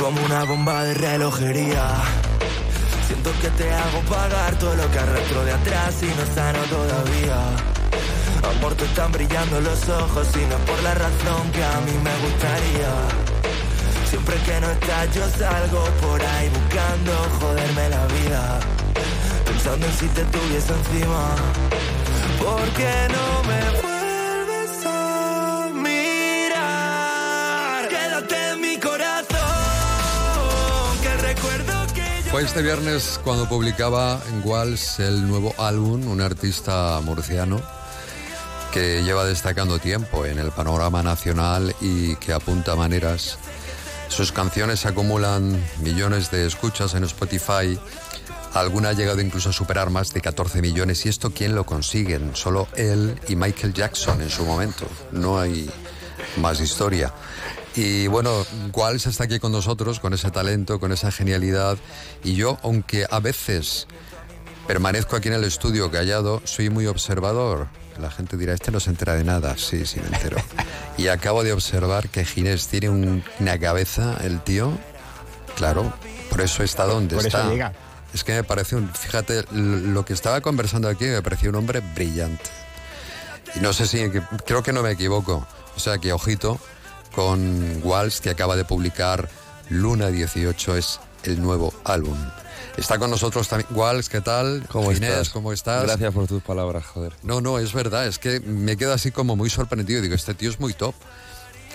como una bomba de relojería. Siento que te hago pagar todo lo que arrastro de atrás y no sano todavía. Amor, te están brillando los ojos y no por la razón que a mí me gustaría. Siempre que no estás yo salgo por ahí buscando joderme la vida. Pensando en si te tuviese encima. ¿Por qué no me Fue este viernes cuando publicaba en Walls el nuevo álbum, un artista murciano que lleva destacando tiempo en el panorama nacional y que apunta maneras. Sus canciones acumulan millones de escuchas en Spotify. Alguna ha llegado incluso a superar más de 14 millones. ¿Y esto quién lo consiguen? Solo él y Michael Jackson en su momento. No hay más historia. Y bueno, Walsh está aquí con nosotros, con ese talento, con esa genialidad. Y yo, aunque a veces permanezco aquí en el estudio callado, soy muy observador. La gente dirá, este no se entera de nada. Sí, sí, me entero. Y acabo de observar que Ginés tiene un- una cabeza, el tío. Claro, por eso está donde Por eso está. llega. Es que me parece un. Fíjate, lo que estaba conversando aquí me pareció un hombre brillante. Y no sé si. Creo que no me equivoco. O sea que, ojito, con Walsh, que acaba de publicar Luna 18, es el nuevo álbum. Está con nosotros también. Walsh, ¿qué tal? ¿Cómo estás? ¿cómo estás? Gracias por tus palabras, joder. No, no, es verdad, es que me quedo así como muy sorprendido. Digo, este tío es muy top.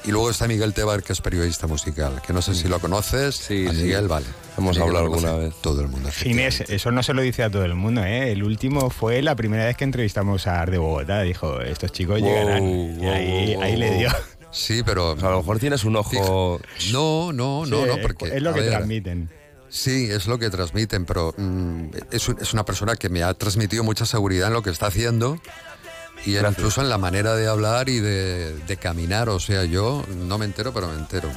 Y luego está Miguel Tebar, que es periodista musical, que no sé si lo conoces. Sí, a sí. Miguel, vale. Hemos Miguel hablado alguna vez. Todo el mundo. Ginés, eso no se lo dice a todo el mundo, ¿eh? El último fue la primera vez que entrevistamos a Ar de Bogotá. Dijo, estos chicos Wow, llegarán. y wow, ahí, wow, ahí le dio. Sí, pero... O sea, a lo mejor tienes un ojo... No, no, no, Sí, no, porque... es lo que ver, transmiten. Sí, es lo que transmiten, pero mm, es, es una persona que me ha transmitido mucha seguridad en lo que está haciendo y en- incluso en la manera de hablar y de, de caminar. O sea, yo no me entero, pero me entero.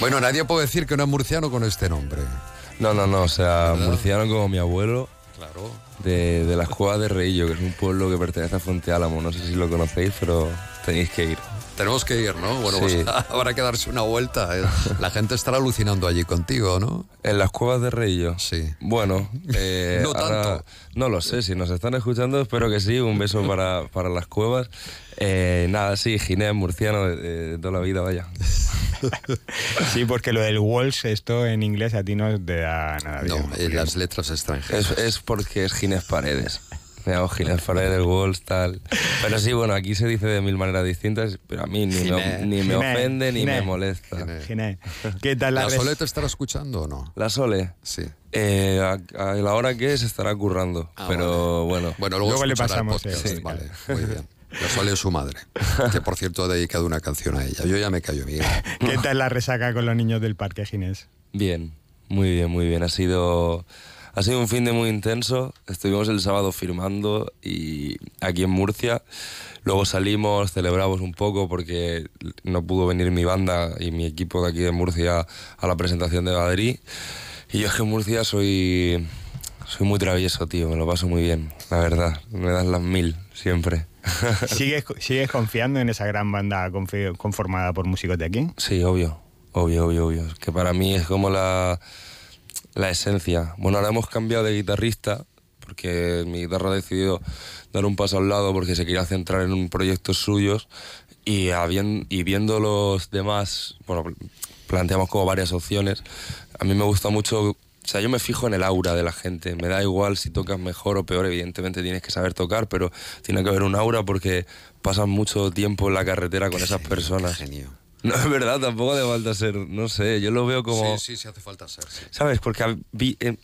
Bueno, nadie puede decir que no es murciano con este nombre. No, no, no, o sea, ¿Verdad? murciano como mi abuelo, Claro. de, de las Cuevas de Reillo, que es un pueblo que pertenece a Fuente Álamo. No sé si lo conocéis, pero tenéis que ir. Tenemos que ir, ¿no? Bueno, Sí. pues habrá que darse una vuelta. ¿eh? La gente estará alucinando allí contigo, ¿no? En las Cuevas de Reillo. Sí. Bueno, eh, No ahora- tanto. no lo sé, si nos están escuchando, espero que sí. Un beso para, para las cuevas. Eh, nada, sí, Ginés, murciano de, de toda la vida, vaya. Sí, porque lo del Walsh, esto en inglés a ti no te da nada bien. No, las letras extranjeras. Es, es porque es Ginés Paredes. Me llamo Ginés Paredes, Walls, tal. Pero sí, bueno, aquí se dice de mil maneras distintas, pero a mí ni, me, Ginés. ni me Ginés, ofende ni Ginés. me molesta. Ginés. Ginés, ¿Qué tal la, ¿La Sole te estará escuchando o no? La Sole, Sí. eh, a, a la hora que es estará currando, Ah, pero bueno. Bueno, luego, Luego le escuchará el pasamos, podcast, sí. Vale, muy bien. La Sole es su madre, que por cierto ha dedicado una canción a ella. Yo ya me callo, Miguel. ¿Qué tal la resaca con los niños del parque, Ginés? Bien, muy bien, muy bien. Ha sido, ha sido un fin de muy intenso. Estuvimos el sábado firmando y aquí en Murcia. Luego salimos, celebramos un poco porque no pudo venir mi banda y mi equipo de aquí de Murcia a la presentación de Madrid. Y yo es que en Murcia soy, soy muy travieso, tío. Me lo paso muy bien, la verdad. Me dan las mil siempre. ¿Sigues, ¿Sigues confiando en esa gran banda conformada por músicos de aquí? Sí, obvio, obvio, obvio, obvio. Que para mí es como la, la esencia. Bueno, ahora hemos cambiado de guitarrista porque mi guitarra ha decidido dar un paso al lado porque se quería centrar en proyectos suyos y, y viendo los demás, bueno, planteamos como varias opciones. A mí me gusta mucho, o sea, yo me fijo en el aura de la gente. Me da igual si tocas mejor o peor, evidentemente tienes que saber tocar, pero tiene que haber un aura porque pasas mucho tiempo en la carretera con esas personas. Genio. No, es verdad, tampoco hace falta ser, no sé, yo lo veo como... Sí, sí, sí hace falta ser. sí. ¿Sabes? Porque vi- eh,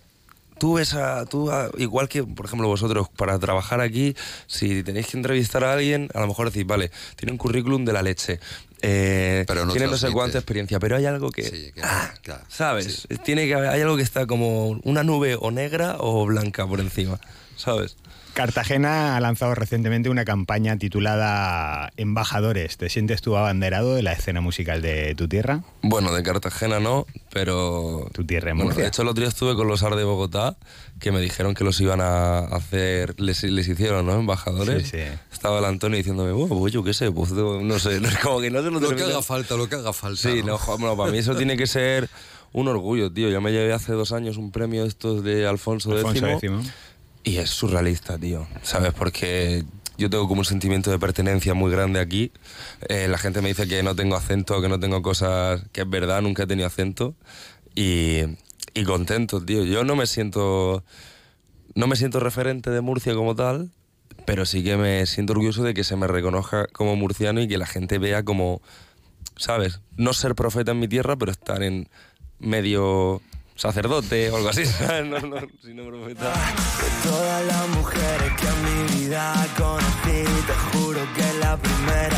tú ves a... Tú a- igual que, por ejemplo, vosotros, para trabajar aquí, si tenéis que entrevistar a alguien, a lo mejor decís, vale, tiene un currículum de la leche, eh, Pero no tiene no sé cuánta experiencia, pero hay algo que... Sí, que- ah, claro, ¿Sabes? sí. Tiene que haber, hay algo que está como una nube o negra o blanca por encima, ¿sabes? Cartagena ha lanzado recientemente una campaña titulada Embajadores. ¿Te sientes tú abanderado de la escena musical de tu tierra? Bueno, de Cartagena no, pero... Tu tierra en Bueno, Murcia. de hecho, el otro día estuve con los AR de Bogotá, que me dijeron que los iban a hacer, les, les hicieron, ¿no? Embajadores. Sí, sí. Estaba el Antonio diciéndome, bueno, pues yo qué sé, pues no sé, no, es como que no se lo Lo que haga falta, lo que haga falta. Sí, no, bueno, para mí eso tiene que ser un orgullo, tío. Yo me llevé hace dos años un premio de estos de Alfonso, Alfonso X X. y es surrealista, tío. ¿Sabes? Porque yo tengo como un sentimiento de pertenencia muy grande aquí. Eh, la gente me dice que no tengo acento, que no tengo cosas... Que es verdad, nunca he tenido acento. Y, y contento, tío. Yo no me siento... No me siento referente de Murcia como tal, pero sí que me siento orgulloso de que se me reconozca como murciano y que la gente vea como... ¿Sabes? No ser profeta en mi tierra, pero estar en medio sacerdote o algo así. No, no, profeta. De.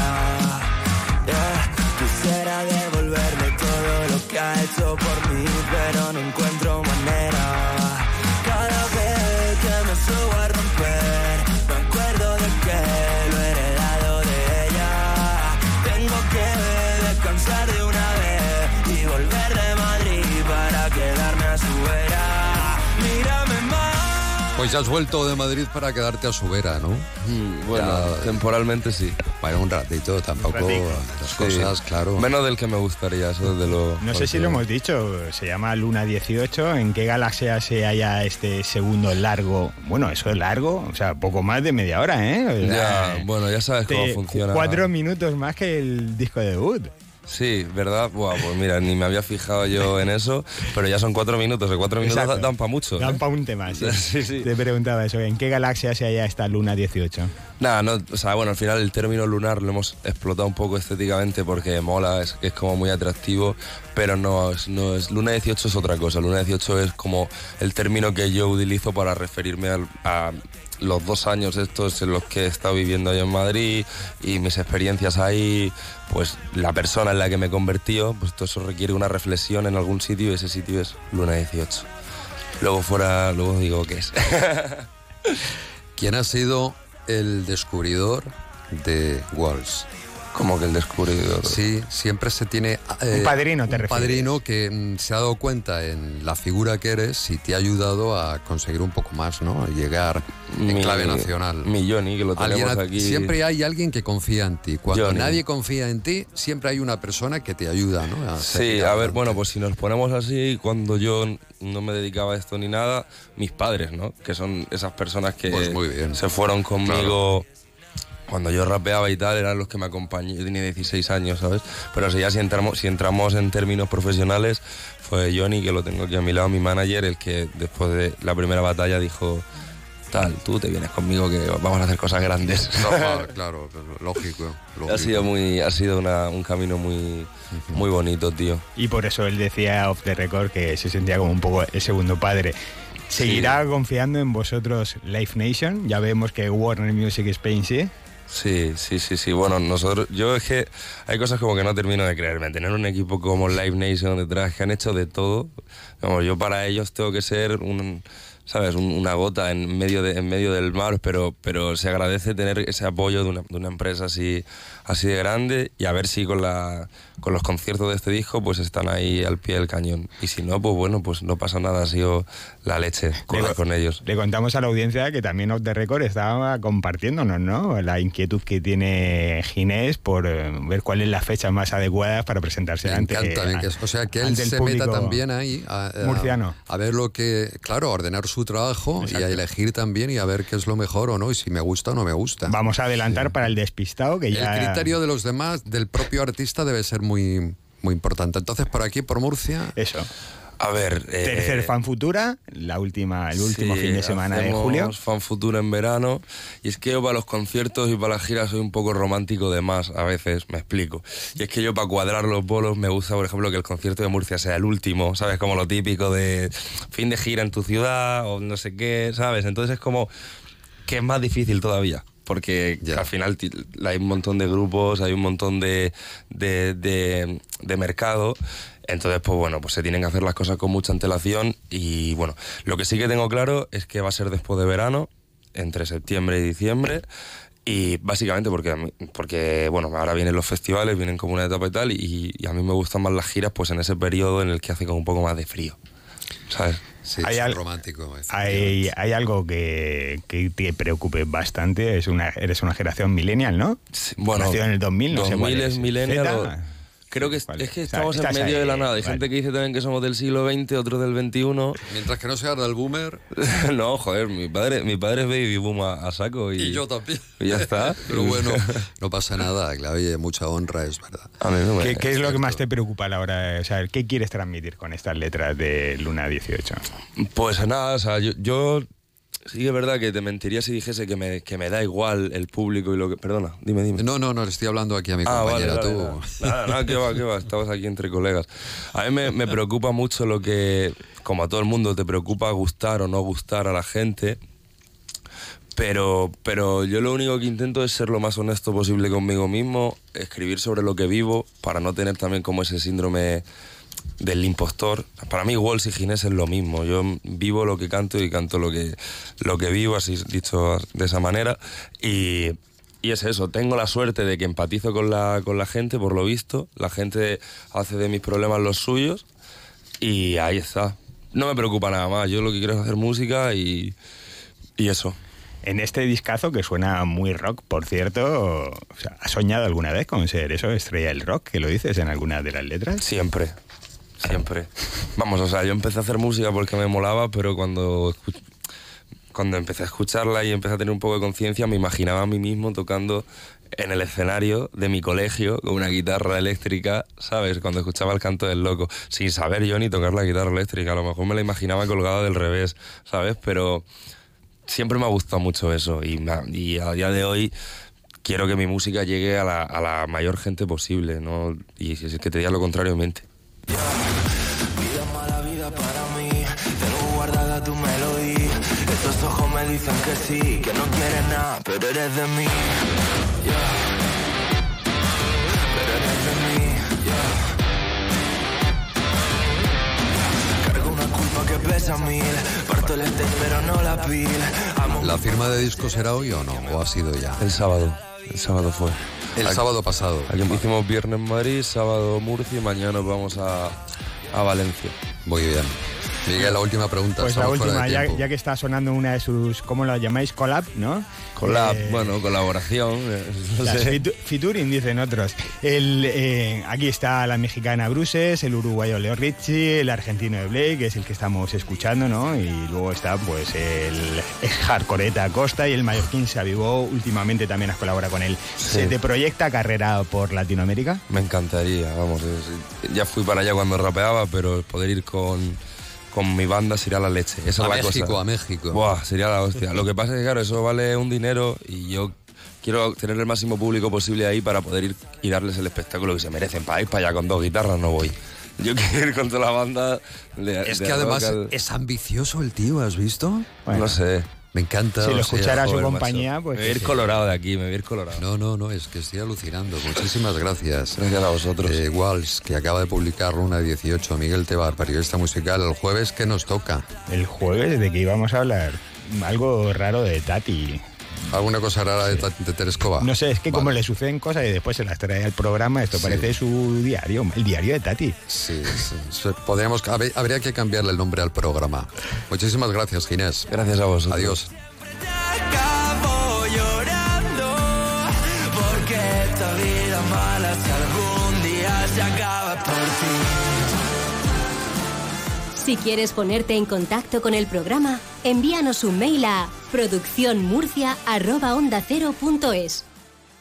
Pues ya has vuelto de Madrid para quedarte a su vera, ¿no? Mm, Bueno, Ya- temporalmente sí. Bueno, un ratito, tampoco ratico. las Sí. cosas, claro. Menos del que me gustaría, eso desde lo. No sé si lo hemos dicho, se llama Luna 18. ¿En qué galaxia se halla este segundo largo? Bueno, eso es largo, o sea, poco más de media hora, ¿eh? O sea, Ya, bueno, ya sabes cómo funciona. Cuatro minutos más que el disco de debut. Sí, ¿verdad? Buah, pues mira, ni me había fijado yo en eso, pero ya son cuatro minutos, de cuatro minutos Exacto. dan para mucho. Dan ¿eh? para un tema, sí. Sí, sí. Te preguntaba eso, ¿en qué galaxia se halla esta Luna 18? Nada, no, o sea, bueno, al final el término lunar lo hemos explotado un poco estéticamente porque mola, es, es como muy atractivo, pero no es, no es. Luna 18 es otra cosa. Luna 18 es como el término que yo utilizo para referirme al- a los dos años estos en los que he estado viviendo ahí en Madrid y mis experiencias ahí, pues la persona en la que me he convertido, pues todo eso requiere una reflexión en algún sitio y ese sitio es Luna 18. Luego fuera, luego digo qué es. ¿Quién ha sido el descubridor de Walls? Como que el descubridor. Sí, siempre se tiene... eh, Un padrino, te un refieres. padrino que mm, se ha dado cuenta en la figura que eres y te ha ayudado a conseguir un poco más, ¿no? Llegar en Mi- clave nacional. Mi Johnny, que lo tenemos aquí. Siempre hay alguien que confía en ti. Cuando Johnny. nadie confía en ti, siempre hay una persona que te ayuda, ¿no? A Sí, a ver, bueno, pues si nos ponemos así, cuando yo no me dedicaba a esto ni nada, mis padres, ¿no? Que son esas personas que Pues muy bien. se fueron conmigo cuando yo rapeaba y tal, eran los que me acompañaban. Yo tenía 16 años, ¿sabes? Pero si ya si entramos, si entramos en términos profesionales, fue Johnny, que lo tengo aquí a mi lado, mi manager, el que después de la primera batalla dijo, tal, tú te vienes conmigo que vamos a hacer cosas grandes. No, claro, lógico. lógico. ha sido, muy, ha sido una- un camino muy, muy bonito, tío. Y por eso él decía off the record que se sentía como un poco el segundo padre. ¿Seguirá confiando en vosotros Live Nation? Ya vemos que Warner Music Spain sí. Sí, sí, sí, sí. Bueno, nosotros, yo es que hay cosas como que no termino de creerme. Tener un equipo como Live Nation detrás que han hecho de todo, vamos, yo para ellos tengo que ser un, sabes, Un- una gota en medio de, en medio del mar, pero, pero se agradece tener ese apoyo de una, de una empresa así, así de grande y a ver si con la, con los conciertos de este disco pues están ahí al pie del cañón. Y si no, pues bueno, pues no pasa nada, ha sido la leche correr Le- con ellos. Le contamos a la audiencia que también Off the Record estaba compartiéndonos, ¿no? La inquietud que tiene Ginés por eh, ver cuáles las fechas más adecuadas para presentarse Me ante, encanta, encanta. o sea, que él se público meta también ahí a, a- murciano. a ver lo que, claro, a ordenar su trabajo y a elegir también y a ver qué es lo mejor o no y si me gusta o no me gusta. Vamos a adelantar para el despistado que ya... El criterio de los demás, del propio artista, debe ser muy, muy importante. Entonces, por aquí, por Murcia, Eso. A ver... eh, Tercer fan futura, la última, el último Sí, fin de semana de julio. Fan Futuro en verano. Y es que yo para los conciertos y para las giras soy un poco romántico de más, a veces, me explico. Y es que yo para cuadrar los bolos me gusta, por ejemplo, que el concierto de Murcia sea el último, ¿sabes? Como lo típico de fin de gira en tu ciudad o no sé qué, ¿sabes? Entonces es como que es más difícil todavía. Porque Ya. al final hay un montón de grupos, hay un montón de, de, de- de mercado. Entonces, pues bueno, pues se tienen que hacer las cosas con mucha antelación. Y bueno, lo que sí que tengo claro es que va a ser después de verano. entre septiembre y diciembre. Y básicamente porque, porque, bueno, ahora vienen los festivales, vienen como una etapa y tal, y, a mí me gustan más las giras pues en ese periodo en el que hace como un poco más de frío, ¿sabes? Sí, hay romántico. Hay, hay, algo que, que, te preocupe bastante, es una, eres una generación millennial, ¿no? bueno, Nacido en el 2000, no 2000 es millennial. Creo que es, que estamos en medio de la nada. Hay gente que dice también que somos del siglo XX, otros del XXI. Mientras que no sea del boomer. no, joder, mi padre, mi padre es baby boom a, saco. Y, y, yo también. Y ya está. Pero bueno, no pasa nada. Claro, oye, mucha honra, es verdad. ¿Qué, ¿Qué, es lo que más te preocupa a la hora? O sea, ¿qué quieres transmitir con estas letras de Luna 18? Pues nada, o sea, yo, yo Sí, es verdad que te mentiría si dijese que me, que me da igual el público y lo que... Perdona, dime, dime. No, no, no, le estoy hablando aquí a mi ah, compañera, tú. Nada, nada, qué va, qué va, estamos aquí entre colegas. A mí me, me preocupa mucho lo que, como a todo el mundo, te preocupa gustar o no gustar a la gente. Pero, pero yo lo único que intento es ser lo más honesto posible conmigo mismo, escribir sobre lo que vivo, para no tener también como ese síndrome del impostor. Para mí Walls y Ginés es lo mismo. Yo vivo lo que canto y canto lo que, lo que vivo, así dicho de esa manera. Y, y es eso, tengo la suerte de que empatizo con la, con la gente, por lo visto. La gente hace de mis problemas los suyos y ahí está. No me preocupa nada más. Yo lo que quiero es hacer música y, y eso. En este discazo que suena muy rock, por cierto, ¿has soñado alguna vez con ser eso, estrella del rock, que lo dices en alguna de las letras? Siempre, siempre. Vamos, o sea, yo empecé a hacer música porque me molaba, pero cuando, cuando empecé a escucharla y empecé a tener un poco de conciencia, me imaginaba a mí mismo tocando en el escenario de mi colegio con una guitarra eléctrica, ¿sabes? Cuando escuchaba el canto del loco, sin saber yo ni tocar la guitarra eléctrica, a lo mejor me la imaginaba colgada del revés, ¿sabes? Pero siempre me ha gustado mucho eso y, y a día de hoy quiero que mi música llegue a la, a la mayor gente posible, ¿no? Y si es que te lo contrario, mente. Vida mala vida para mí, tengo guardada tu melodía. Estos ojos me dicen que sí, que no quieres nada, pero eres de mí. Pero eres de mí. Cargo una culpa que pesa mil, parto el este pero no la pila. ¿La firma de disco será hoy o no? ¿O ha sido ya? El sábado. El sábado fue. El sábado pasado. Hicimos viernes en Madrid, sábado Murcia y mañana vamos a, a Valencia. Muy bien. Miguel, la última pregunta. Pues la última, ya, ya, que está sonando una de sus, ¿cómo la llamáis? Collab, ¿no? Collab, eh, bueno, colaboración. Eh, featuring, dicen otros. El, eh, aquí está la mexicana Bruces, el uruguayo Leo Ricci, el argentino de Blake, que es el que estamos escuchando, ¿no? Y luego está, pues, el, hardcoreta Costa y el mallorquín se avivó. Últimamente también has colaborado con él. ¿Se te proyecta carrera por Latinoamérica? Me encantaría, vamos. Ya fui para allá cuando rapeaba, pero poder ir con con mi banda sería la leche. Esa a es la México, cosa. a México. Buah, sería la hostia. Lo que pasa es que, claro, eso vale un dinero y yo quiero tener el máximo público posible ahí para poder ir y darles el espectáculo que se merecen. Para ir para allá con dos guitarras no voy. Yo quiero ir con toda la banda. es que además es ambicioso el tío, ¿has visto? No sé. Me encanta. Si lo escuchara su compañía, pues. Me voy a ir colorado de aquí, me voy a ir colorado. No, no, no, es que estoy alucinando. Muchísimas gracias. Gracias a vosotros. Eh, Walls, que acaba de publicar Luna 18, Miguel Tebar, periodista musical. El jueves, ¿qué nos toca? El jueves, ¿de que íbamos a hablar? Algo raro de Tati. ¿Alguna cosa rara de, de Terescova? No sé, es que como le suceden cosas y después se las trae al programa, esto parece su diario, el diario de Tati. Sí, sí. Podríamos, habría que cambiarle el nombre al programa. Muchísimas gracias, Ginés. Gracias a vos. Adiós. Si quieres ponerte en contacto con el programa, envíanos un mail a producciónmurcia.onda0.es.